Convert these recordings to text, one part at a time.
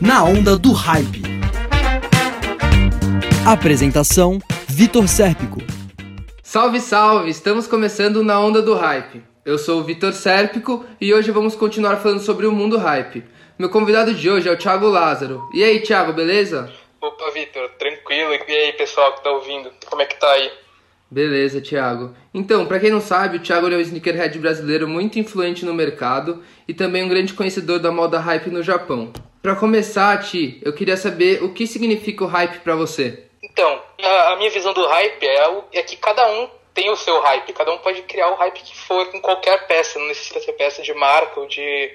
Na onda do hype. Apresentação: Vitor Sérpico. Salve, salve! Estamos começando na onda do hype. Eu sou o Vitor Sérpico e hoje vamos continuar falando sobre o mundo hype. Meu convidado de hoje é o Thiago Lázaro. E aí, Thiago, beleza? Opa, Vitor, tranquilo. E aí, pessoal que tá ouvindo? Como é que tá aí? Beleza, Thiago. Então, para quem não sabe, o Thiago é um sneakerhead brasileiro muito influente no mercado e também um grande conhecedor da moda hype no Japão. Para começar, Ti, eu queria saber o que significa o hype para você. Então, a, minha visão do hype é, é que cada um tem o seu hype, cada um pode criar o hype que for com qualquer peça, não necessita ser peça de marca ou de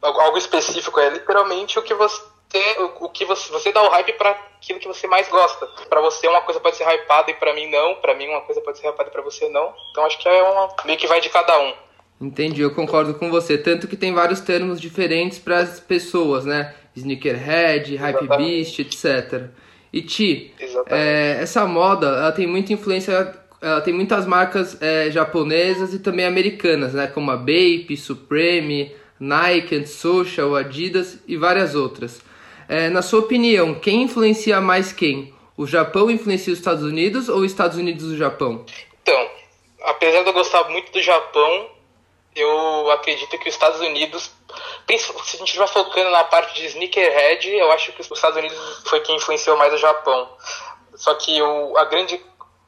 algo específico, é literalmente o que você o, o que você, você dá o hype para aquilo que você mais gosta. Para você uma coisa pode ser hypada e para mim não, para mim uma coisa pode ser hypada e para você não. Então acho que é uma meio que vai de cada um. Entendi, eu concordo com você. Tanto que tem vários termos diferentes para as pessoas, né? Sneakerhead, Hypebeast, etc. E Ti, é, essa moda, ela tem muita influência, ela tem muitas marcas é, japonesas e também americanas, né? Como a Bape, Supreme, Nike, Social, Adidas e várias outras. É, na sua opinião, quem influencia mais quem? O Japão influencia os Estados Unidos ou os Estados Unidos o Japão? Então, apesar de eu gostar muito do Japão, eu acredito que os Estados Unidos, se a gente estiver focando na parte de sneakerhead, eu acho que os Estados Unidos foi quem influenciou mais o Japão. Só que o, a grande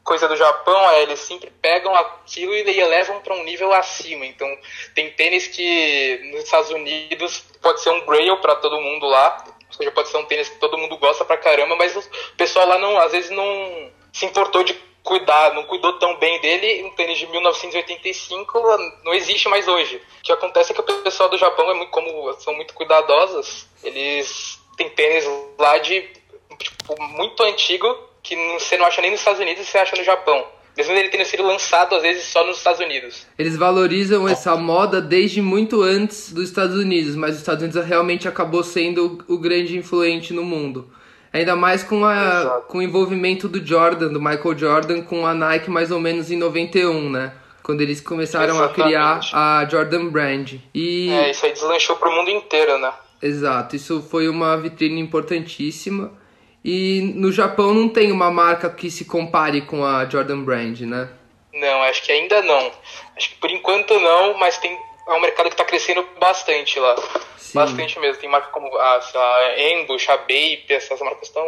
coisa do Japão é eles sempre pegam aquilo e elevam para um nível acima. Então, tem tênis que nos Estados Unidos pode ser um grail para todo mundo lá, seja, pode ser um tênis que todo mundo gosta pra caramba, mas o pessoal lá não, às vezes não se importou de cuidar, não cuidou tão bem dele. Um tênis de 1985 não existe mais hoje. O que acontece é que o pessoal do Japão é muito, como são muito cuidadosos, eles têm tênis lá de tipo, muito antigo que você não acha nem nos Estados Unidos você acha no Japão. Mesmo ele tendo sido lançado, às vezes, só nos Estados Unidos. Eles valorizam essa moda desde muito antes dos Estados Unidos, mas os Estados Unidos realmente acabou sendo o grande influente no mundo. Ainda mais com, a, com o envolvimento do Jordan, do Michael Jordan, com a Nike mais ou menos em 91, né? Quando eles começaram Exatamente. a criar a Jordan Brand. E... É, isso aí deslanchou pro mundo inteiro, né? Exato, isso foi uma vitrine importantíssima. E no Japão não tem uma marca que se compare com a Jordan Brand, né? Não, acho que ainda não. Acho que por enquanto não, mas tem é um mercado que está crescendo bastante lá. Sim. Bastante mesmo. Tem marca como a, a Ambush, a Bape, essas marcas estão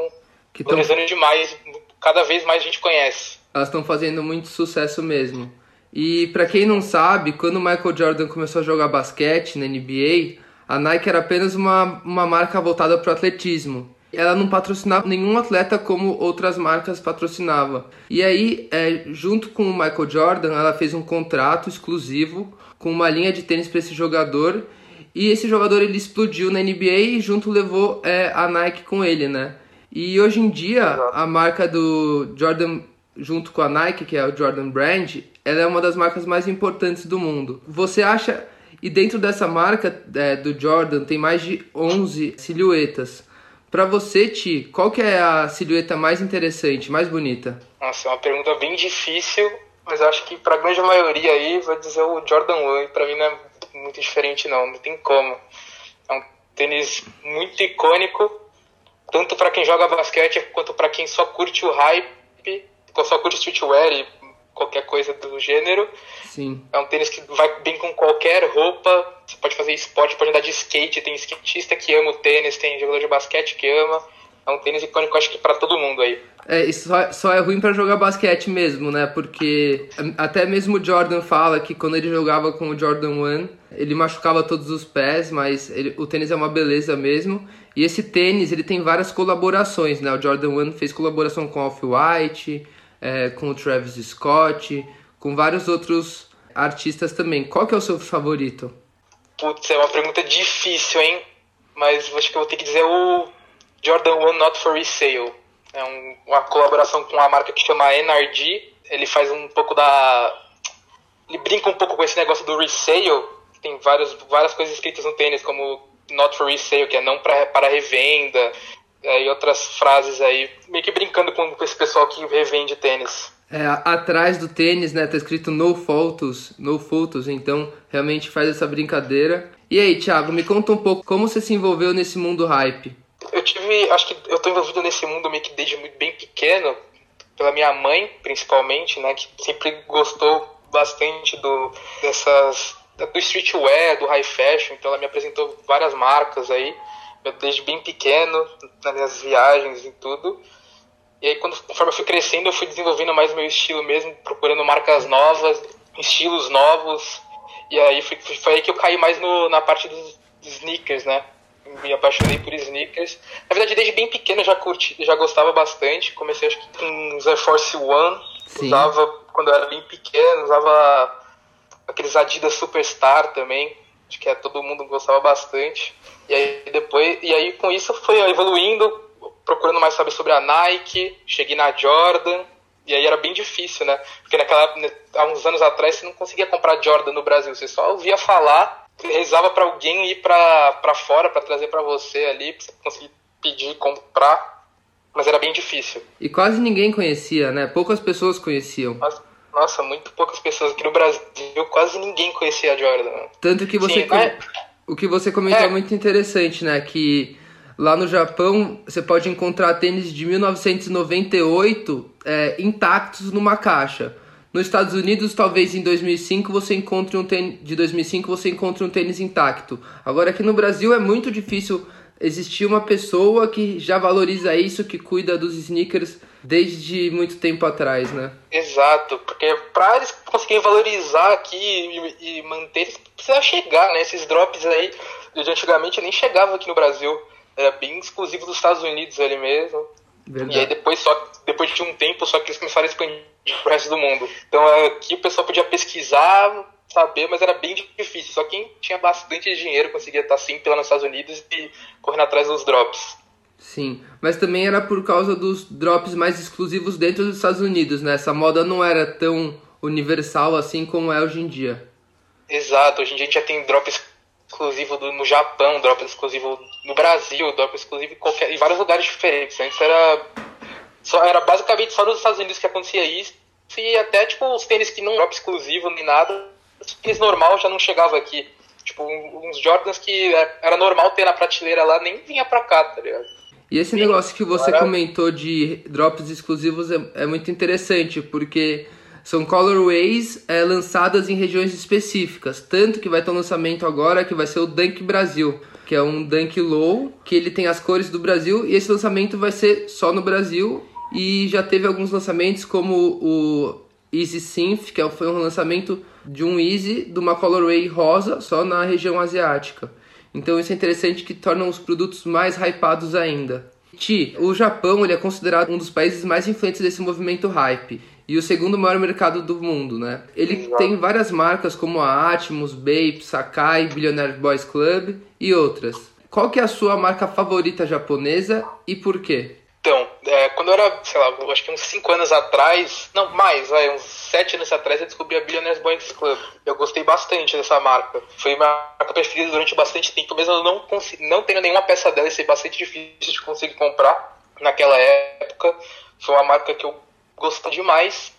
valorizando tão... demais. Cada vez mais a gente conhece. Elas estão fazendo muito sucesso mesmo. E para quem não sabe, quando o Michael Jordan começou a jogar basquete na NBA, a Nike era apenas uma, uma marca voltada para o atletismo ela não patrocinava nenhum atleta como outras marcas patrocinavam. E aí, é, junto com o Michael Jordan, ela fez um contrato exclusivo com uma linha de tênis para esse jogador. E esse jogador ele explodiu na NBA e junto levou é, a Nike com ele, né? E hoje em dia, a marca do Jordan, junto com a Nike, que é o Jordan Brand, ela é uma das marcas mais importantes do mundo. Você acha... E dentro dessa marca é, do Jordan tem mais de 11 silhuetas. Para você, Ti, qual que é a silhueta mais interessante, mais bonita? Nossa, é uma pergunta bem difícil, mas acho que para a grande maioria aí vai dizer o Jordan 1. Para mim não é muito diferente não, não tem como. É um tênis muito icônico, tanto para quem joga basquete quanto para quem só curte o hype, só curte streetwear e qualquer coisa do gênero. Sim. É um tênis que vai bem com qualquer roupa. Você pode fazer esporte, pode andar de skate. Tem skatista que ama o tênis, tem jogador de basquete que ama. É um tênis icônico, acho que para todo mundo aí. É, isso só, só é ruim para jogar basquete mesmo, né? Porque até mesmo o Jordan fala que quando ele jogava com o Jordan 1, ele machucava todos os pés, mas ele, o tênis é uma beleza mesmo. E esse tênis, ele tem várias colaborações, né? O Jordan 1 fez colaboração com Off-White, é, com o Travis Scott, com vários outros artistas também. Qual que é o seu favorito? Putz, é uma pergunta difícil, hein? Mas acho que eu vou ter que dizer o Jordan 1 Not For Resale. É um, uma colaboração com uma marca que chama NRG. Ele faz um pouco da... Ele brinca um pouco com esse negócio do resale. Tem vários, várias coisas escritas no tênis, como Not For Resale, que é não pra, para revenda é, e outras frases aí, meio que brincando com, com esse pessoal que revende tênis. É, atrás do tênis, né, tá escrito no photos, no photos, então realmente faz essa brincadeira. E aí, Thiago, me conta um pouco como você se envolveu nesse mundo hype. Eu tive, acho que eu tô envolvido nesse mundo meio que desde bem pequeno, pela minha mãe, principalmente, né, que sempre gostou bastante do dessas do streetwear, do high fashion, então ela me apresentou várias marcas aí, desde bem pequeno, nas minhas viagens e tudo. E aí, quando, conforme eu fui crescendo, eu fui desenvolvendo mais meu estilo mesmo, procurando marcas novas, estilos novos. E aí foi, foi aí que eu caí mais no, na parte dos sneakers, né? Me apaixonei por sneakers. Na verdade, desde bem pequeno eu já curti, já gostava bastante. Comecei acho que com os Air Force One. Sim. Usava quando eu era bem pequeno, usava aqueles Adidas Superstar também. Acho que todo mundo gostava bastante. E aí depois, e aí com isso foi evoluindo, procurando mais saber sobre a Nike, cheguei na Jordan, e aí era bem difícil, né? Porque naquela né, há uns anos atrás você não conseguia comprar Jordan no Brasil, você só ouvia falar, rezava para alguém ir para fora para trazer para você ali, pra você conseguir pedir, comprar, mas era bem difícil. E quase ninguém conhecia, né? Poucas pessoas conheciam. Nossa muito poucas pessoas aqui no Brasil, quase ninguém conhecia a Jordan. Tanto que você Sim, com... é... o que você comentou é. é muito interessante, né? Que Lá no Japão, você pode encontrar tênis de 1998 é, intactos numa caixa. Nos Estados Unidos, talvez em 2005 você encontre um tênis de 2005 você encontre um tênis intacto. Agora aqui no Brasil é muito difícil existir uma pessoa que já valoriza isso, que cuida dos sneakers desde muito tempo atrás, né? Exato, porque para eles conseguirem valorizar aqui e, e manter, precisa chegar, né? Esses drops aí de antigamente nem chegava aqui no Brasil era bem exclusivo dos Estados Unidos ali mesmo. Verdade. E aí depois, só, depois de um tempo, só que eles começaram a expandir pro resto do mundo. Então aqui o pessoal podia pesquisar, saber, mas era bem difícil. Só quem tinha bastante dinheiro conseguia estar sempre lá nos Estados Unidos e correndo atrás dos drops. Sim, mas também era por causa dos drops mais exclusivos dentro dos Estados Unidos, né? Essa moda não era tão universal assim como é hoje em dia. Exato, hoje em dia a gente já tem drops exclusivo do, no Japão, drop exclusivo no Brasil, drop exclusivo em, qualquer, em vários lugares diferentes. Antes era, só, era basicamente só nos Estados Unidos que acontecia isso, e até tipo os tênis que não drop exclusivo nem nada, os tênis normal já não chegava aqui. Tipo, uns Jordans que é, era normal ter na prateleira lá, nem vinha pra cá, tá ligado? E esse negócio que você comentou de drops exclusivos é, é muito interessante, porque são colorways é, lançadas em regiões específicas. Tanto que vai ter um lançamento agora que vai ser o Dunk Brasil, que é um Dunk Low, que ele tem as cores do Brasil. E esse lançamento vai ser só no Brasil. E já teve alguns lançamentos como o Easy Synth, que é, foi um lançamento de um Easy de uma colorway rosa só na região asiática. Então isso é interessante que torna os produtos mais hypados ainda. Ti, o Japão ele é considerado um dos países mais influentes desse movimento hype e o segundo maior mercado do mundo, né? Ele tem várias marcas como a Atmos, Bape, Sakai, Billionaire Boys Club e outras. Qual que é a sua marca favorita japonesa e por quê? Então, é, quando eu era, sei lá, acho que uns 5 anos atrás, não, mais, vai, uns 7 anos atrás, eu descobri a Billionaires Boys Club. Eu gostei bastante dessa marca. Foi minha marca preferida durante bastante tempo, mesmo eu não, não tendo nenhuma peça dela, isso é bastante difícil de conseguir comprar naquela época. Foi uma marca que eu gostou demais.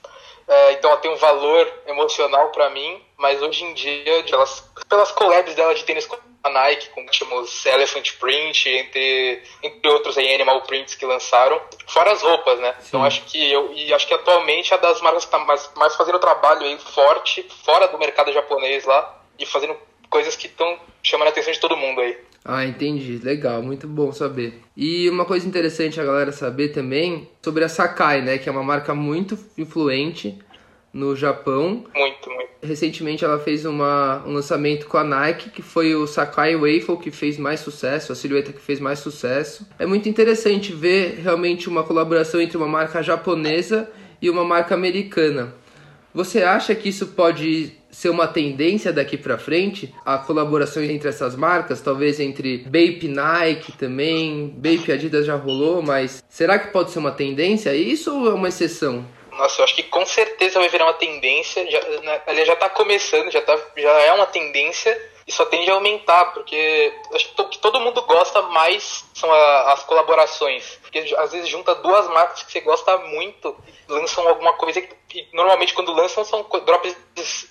É, então ela tem um valor emocional para mim, mas hoje em dia, elas, pelas collabs dela de tênis com a Nike, com últimos Elephant Print, entre, entre outros aí, Animal Prints que lançaram, fora as roupas, né? Então, Sim. Então acho que eu e acho que atualmente é das marcas que tá mais, mais fazendo trabalho aí forte, fora do mercado japonês lá, e fazendo coisas que estão chamando a atenção de todo mundo aí. Ah, entendi. Legal, muito bom saber. E uma coisa interessante a galera saber também sobre a Sakai, né? Que é uma marca muito influente no Japão. Muito, muito. Recentemente ela fez uma, um lançamento com a Nike, que foi o Sakai Waffle que fez mais sucesso, a silhueta que fez mais sucesso. É muito interessante ver realmente uma colaboração entre uma marca japonesa e uma marca americana. Você acha que isso pode ser uma tendência daqui para frente, a colaboração entre essas marcas, talvez entre Bape Nike também, Bape Adidas já rolou, mas será que pode ser uma tendência isso ou é uma exceção? Nossa, eu acho que com certeza vai virar uma tendência, já, né, ele já está começando, já, tá, já é uma tendência e só tende a aumentar, porque acho que todo mundo gosta mais são a, as colaborações. Porque às vezes junta duas marcas que você gosta muito, lançam alguma coisa que normalmente quando lançam são drops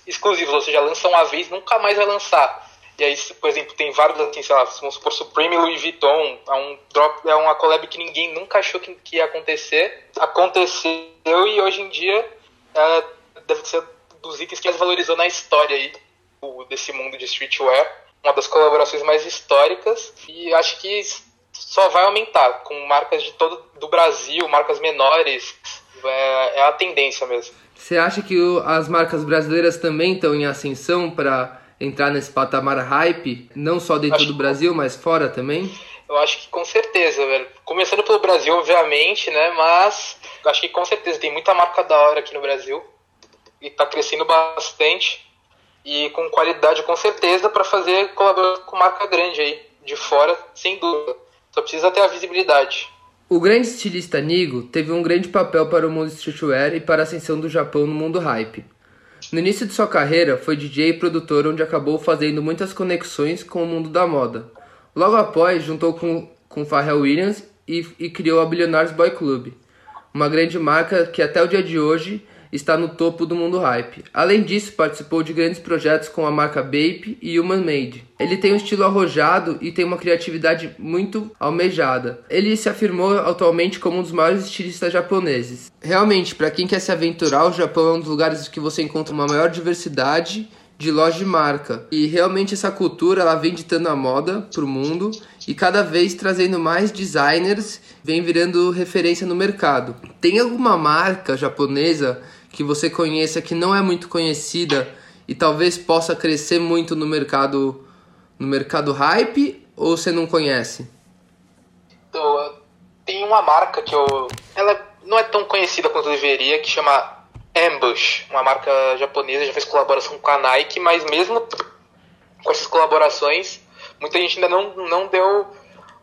exclusivos, ou seja, lançam uma vez nunca mais vai lançar. E aí, por exemplo, tem vários, assim, sei lá, vamos supor, Supreme e Louis Vuitton, é, um drop, é uma collab que ninguém nunca achou que, que ia acontecer. Aconteceu e hoje em dia é, deve ser dos itens que mais valorizou na história aí, desse mundo de streetwear. Uma das colaborações mais históricas e acho que só vai aumentar com marcas de todo do Brasil, marcas menores. É, é a tendência mesmo. Você acha que o, as marcas brasileiras também estão em ascensão para entrar nesse patamar hype, não só dentro acho do Brasil, mas fora também? Eu acho que com certeza, velho. Começando pelo Brasil, obviamente, né? Mas acho que com certeza tem muita marca da hora aqui no Brasil e tá crescendo bastante e com qualidade com certeza para fazer colaborar com marca grande aí de fora, sem dúvida. Só precisa ter a visibilidade. O grande estilista Nigo teve um grande papel para o mundo streetwear e para a ascensão do Japão no mundo hype. No início de sua carreira, foi DJ e produtor onde acabou fazendo muitas conexões com o mundo da moda. Logo após, juntou com, com Pharrell Williams e, e criou a Billionaires Boy Club, uma grande marca que até o dia de hoje está no topo do mundo hype. Além disso, participou de grandes projetos com a marca Bape e Human Made. Ele tem um estilo arrojado e tem uma criatividade muito almejada. Ele se afirmou atualmente como um dos maiores estilistas japoneses. Realmente, para quem quer se aventurar, o Japão é um dos lugares que você encontra uma maior diversidade de loja de marca. E realmente essa cultura ela vem ditando a moda para o mundo e cada vez trazendo mais designers, vem virando referência no mercado. Tem alguma marca japonesa que você conheça que não é muito conhecida e talvez possa crescer muito no mercado no mercado hype ou você não conhece? Então, tem uma marca que eu ela não é tão conhecida quanto deveria que chama Ambush, uma marca japonesa, já fez colaboração com a Nike, mas mesmo com essas colaborações, muita gente ainda não, não deu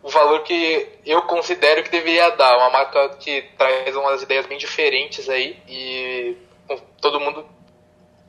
o valor que eu considero que deveria dar. Uma marca que traz umas ideias bem diferentes aí e todo mundo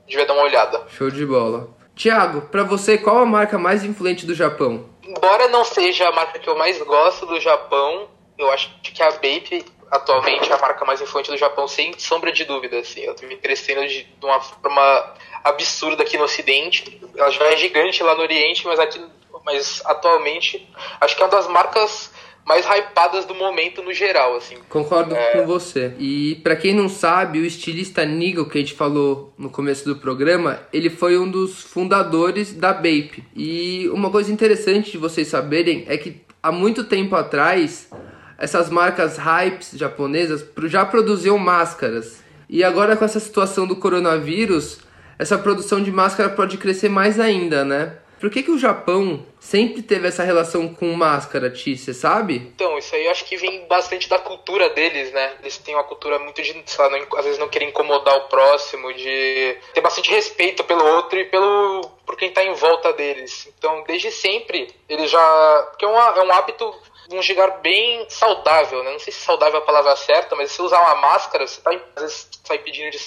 devia dar uma olhada. Show de bola. Tiago, para você, qual a marca mais influente do Japão? Embora não seja a marca que eu mais gosto do Japão, eu acho que a Bape atualmente é a marca mais influente do Japão, sem sombra de dúvida. Assim. Ela vem crescendo de, de uma forma absurda aqui no Ocidente. Ela já é gigante lá no Oriente, mas aqui mas atualmente acho que é uma das marcas mais hypadas do momento no geral, assim. Concordo é... com você. E para quem não sabe, o estilista Nigel que a gente falou no começo do programa, ele foi um dos fundadores da Bape. E uma coisa interessante de vocês saberem é que há muito tempo atrás, essas marcas hypes japonesas já produziam máscaras. E agora com essa situação do coronavírus, essa produção de máscara pode crescer mais ainda, né? Por que, que o Japão sempre teve essa relação com máscara, Ti? Você sabe? Então, isso aí eu acho que vem bastante da cultura deles, né? Eles têm uma cultura muito de, sei lá, não, às vezes não querer incomodar o próximo, de ter bastante respeito pelo outro e pelo por quem tá em volta deles. Então, desde sempre, eles já. Porque é, uma, é um hábito um lugar bem saudável, né? Não sei se saudável é a palavra certa, mas se usar uma máscara, você tá, às vezes sai pedindo de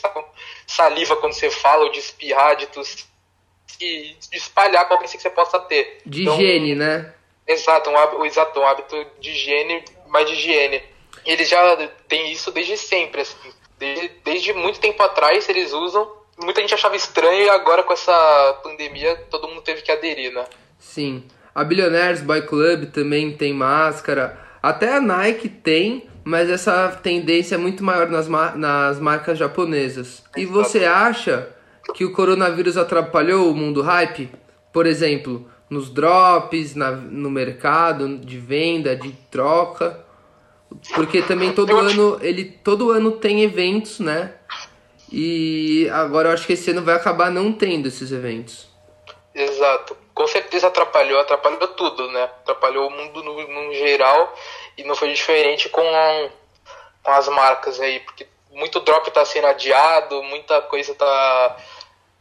saliva quando você fala, ou de espirrar, de tossir de espalhar qualquer que você possa ter. De então, higiene, né? Exato, um hábito, exato, um hábito de higiene, mais de higiene. Eles já têm isso desde sempre, assim. Desde, desde muito tempo atrás eles usam. Muita gente achava estranho e agora com essa pandemia todo mundo teve que aderir, né? Sim. A Billionaires Boy Club também tem máscara. Até a Nike tem, mas essa tendência é muito maior nas, nas marcas japonesas. E você acha que o coronavírus atrapalhou o mundo hype? Por exemplo, nos drops, na, no mercado de venda, de troca. Porque também todo ano ele todo ano tem eventos, né? E agora eu acho que esse ano vai acabar não tendo esses eventos. Exato. Com certeza atrapalhou, atrapalhou tudo, né? Atrapalhou o mundo no, no geral e não foi diferente com, com as marcas aí, porque muito drop está sendo adiado, muita coisa está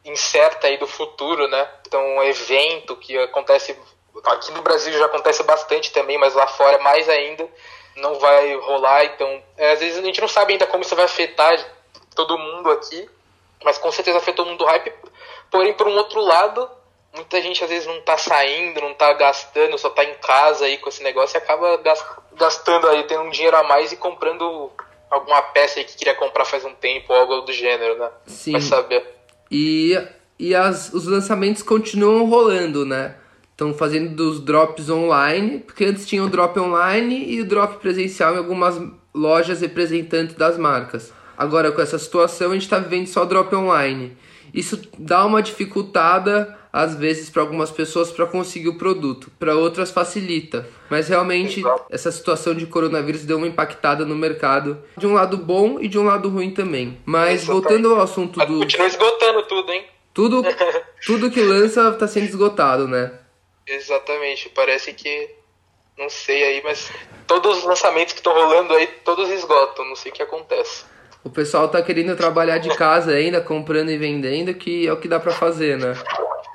incerta aí do futuro, né? Então, um evento que acontece aqui no Brasil já acontece bastante também, mas lá fora mais ainda não vai rolar. Então, é, às vezes a gente não sabe ainda como isso vai afetar todo mundo aqui, mas com certeza afetou o mundo hype. Porém, por um outro lado, muita gente às vezes não tá saindo, não tá gastando, só tá em casa aí com esse negócio e acaba gastando aí, tendo um dinheiro a mais e comprando alguma peça aí que queria comprar faz um tempo, ou algo do gênero, né? Sim. Vai saber. E, e as, os lançamentos continuam rolando, né? estão fazendo dos drops online, porque antes tinha o drop online e o drop presencial em algumas lojas representantes das marcas. Agora, com essa situação, a gente está vivendo só drop online. Isso dá uma dificultada, às vezes, para algumas pessoas para conseguir o produto, para outras facilita. Mas realmente, essa situação de coronavírus deu uma impactada no mercado, de um lado bom e de um lado ruim também. Mas, voltando ao assunto do. continua esgotando tudo, hein? Tudo, tudo que lança está sendo esgotado, né? Exatamente, parece que. Não sei aí, mas todos os lançamentos que estão rolando aí, todos esgotam, não sei o que acontece. O pessoal tá querendo trabalhar de casa ainda, comprando e vendendo, que é o que dá pra fazer, né?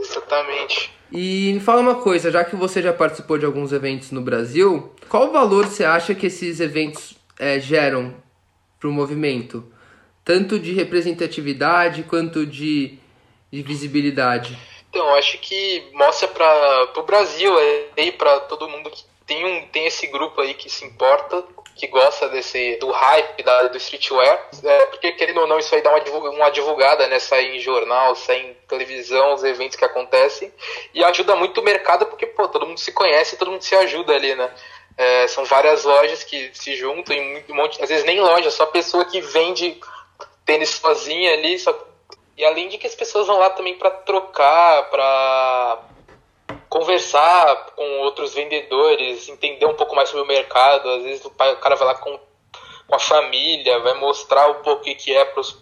Exatamente. E me fala uma coisa, já que você já participou de alguns eventos no Brasil, qual valor você acha que esses eventos é, geram pro movimento? Tanto de representatividade quanto de, de visibilidade. Então, acho que mostra para o Brasil aí, para todo mundo que tem, um, tem esse grupo aí que se importa, que gosta desse do hype da, do streetwear, é, porque querendo ou não, isso aí dá uma, divulga- uma divulgada, né? Sai em jornal, sai em televisão, os eventos que acontecem, e ajuda muito o mercado, porque pô, todo mundo se conhece, todo mundo se ajuda ali, né? É, são várias lojas que se juntam, muito- um monte, às vezes nem loja, só pessoa que vende tênis sozinha ali, só e além de que as pessoas vão lá também para trocar, para conversar com outros vendedores, entender um pouco mais sobre o mercado. Às vezes o, pai- o cara vai lá com, com a família, vai mostrar um pouco o que, que é para os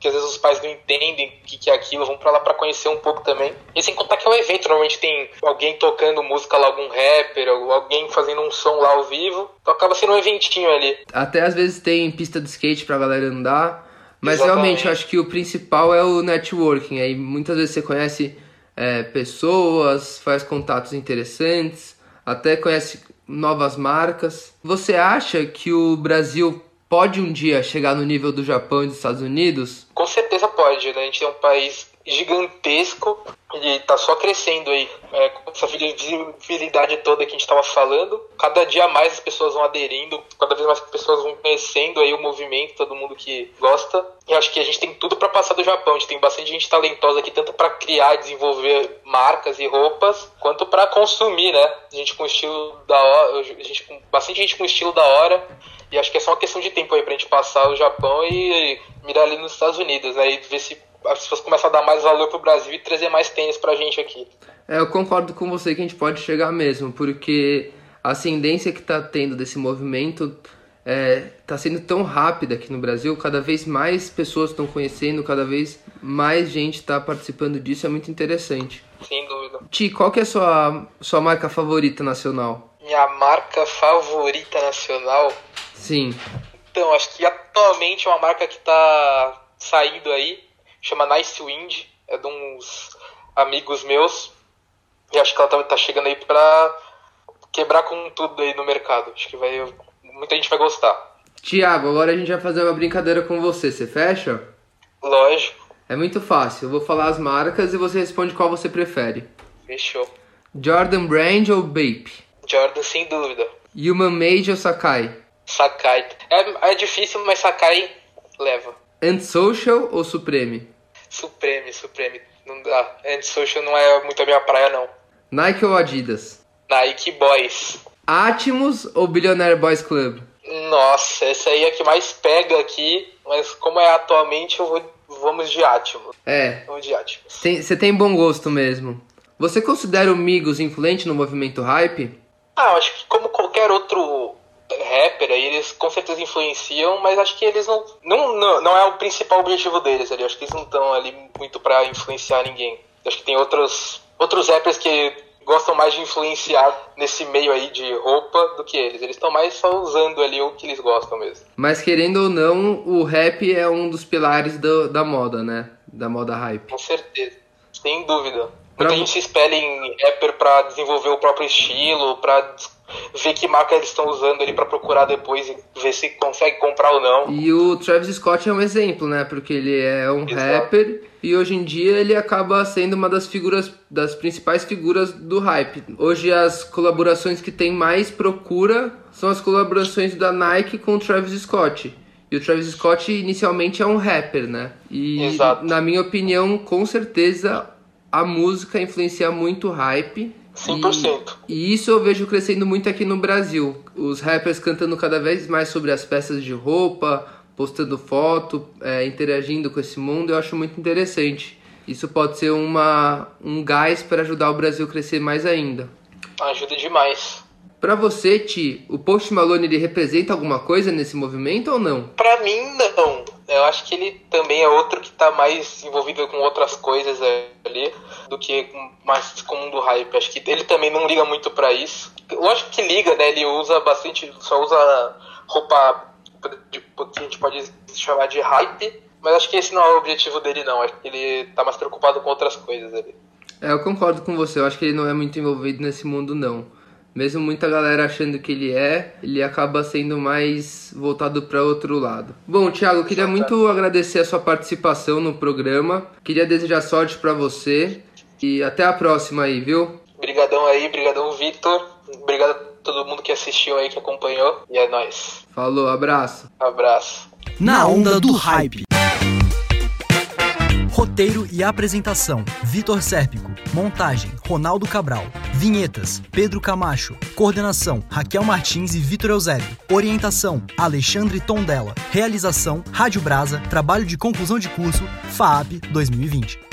que às vezes os pais não entendem o que, que é aquilo, vão pra lá pra conhecer um pouco também. E sem contar que é um evento, normalmente tem alguém tocando música lá, algum rapper, ou alguém fazendo um som lá ao vivo. Então acaba sendo um eventinho ali. Até às vezes tem pista de skate pra galera andar, mas Exatamente. realmente eu acho que o principal é o networking. Aí muitas vezes você conhece é, pessoas, faz contatos interessantes, até conhece novas marcas. Você acha que o Brasil pode um dia chegar no nível do Japão e dos Estados Unidos? Com certeza pode, né? A gente é um país gigantesco e tá só crescendo aí. É, com essa visibilidade toda que a gente tava falando, cada dia mais as pessoas vão aderindo, cada vez mais as pessoas vão conhecendo aí o movimento, todo mundo que gosta. E acho que a gente tem tudo para passar do Japão. A gente tem bastante gente talentosa aqui, tanto para criar e desenvolver marcas e roupas, quanto para consumir, né? Gente com estilo da hora, gente com bastante gente com estilo da hora. E acho que é só uma questão de tempo aí pra gente passar o Japão e mirar ali nos Estados Unidos, né? E ver se as pessoas começam a dar mais valor pro Brasil e trazer mais tênis pra gente aqui. É, eu concordo com você que a gente pode chegar mesmo, porque a ascendência que tá tendo desse movimento é, tá sendo tão rápida aqui no Brasil, cada vez mais pessoas estão conhecendo, cada vez mais gente tá participando disso, é muito interessante. Sem dúvida. Ti, qual que é a sua, sua marca favorita nacional? Minha marca favorita nacional. Sim. Então, acho que atualmente é uma marca que tá saindo aí, chama Nice Wind, é de uns amigos meus. E acho que ela tá, tá chegando aí pra quebrar com tudo aí no mercado. Acho que vai. Muita gente vai gostar. Tiago, agora a gente vai fazer uma brincadeira com você, você fecha? Lógico, É muito fácil, eu vou falar as marcas e você responde qual você prefere. fechou. Jordan Brand ou Bape? Jordan, sem dúvida. Human Made ou Sakai? Sakai. É, é difícil, mas Sakai leva. Antisocial ou Supreme? Supreme, Supreme. Não dá. Antisocial não é muito a minha praia, não. Nike ou Adidas? Nike Boys. Atmos ou Billionaire Boys Club? Nossa, essa aí é a que mais pega aqui, mas como é atualmente, eu vou, vamos de Atmos. É, Vamos de Atmos. tem- você tem bom gosto mesmo. Você considera o Migos influente no movimento hype? Ah, eu acho que como qualquer outro rapper aí, eles com certeza influenciam, mas acho que eles não. Não, não, não é o principal objetivo deles ali. Acho que eles não estão ali muito pra influenciar ninguém. Acho que tem outros, outros rappers que gostam mais de influenciar nesse meio aí de roupa do que eles. Eles estão mais só usando ali o que eles gostam mesmo. Mas querendo ou não, o rap é um dos pilares do- da moda, né? Da moda hype. Com certeza. Sem dúvida. Muita vo- gente se espelha em rapper pra desenvolver o próprio estilo, des- ver que marca eles estão usando ali pra procurar depois e ver se consegue comprar ou não. E o Travis Scott é um exemplo, né? Porque ele é um Exato. rapper e hoje em dia ele acaba sendo uma das figuras, das principais figuras do hype. Hoje as colaborações que tem mais procura são as colaborações da Nike com o Travis Scott. E o Travis Scott inicialmente é um rapper, né? E Exato. na minha opinião, com certeza a música influencia muito o hype. 100%. E, e isso eu vejo crescendo muito aqui no Brasil. Os rappers cantando cada vez mais sobre as peças de roupa, postando foto, é, interagindo com esse mundo, eu acho muito interessante. Isso pode ser uma, um gás para ajudar o Brasil a crescer mais ainda. Ajuda demais. Para você, Ti, o Post Malone ele representa alguma coisa nesse movimento ou não? Para mim, não. Eu acho que ele também é outro que tá mais envolvido com outras coisas ali do que mais com o mundo hype. Acho que ele também não liga muito para isso. Lógico que liga, né? Ele usa bastante, só usa roupa que a gente pode chamar de hype, mas acho que esse não é o objetivo dele, não. Acho que ele tá mais preocupado com outras coisas ali. É, eu concordo com você. Eu acho que ele não é muito envolvido nesse mundo, não mesmo muita galera achando que ele é, ele acaba sendo mais voltado para outro lado. Bom, Thiago, queria muito agradecer a sua participação no programa. Queria desejar sorte para você e até a próxima aí, viu? Obrigadão aí, obrigadão Vitor. Obrigado a todo mundo que assistiu aí, que acompanhou. E é nóis. Falou, abraço. Abraço. Na onda do hype. Roteiro e apresentação: Vitor Sérpico. Montagem: Ronaldo Cabral. Vinhetas: Pedro Camacho. Coordenação: Raquel Martins e Vitor Eusébio. Orientação: Alexandre Tondela. Realização: Rádio Brasa. Trabalho de conclusão de curso: FAAP 2020.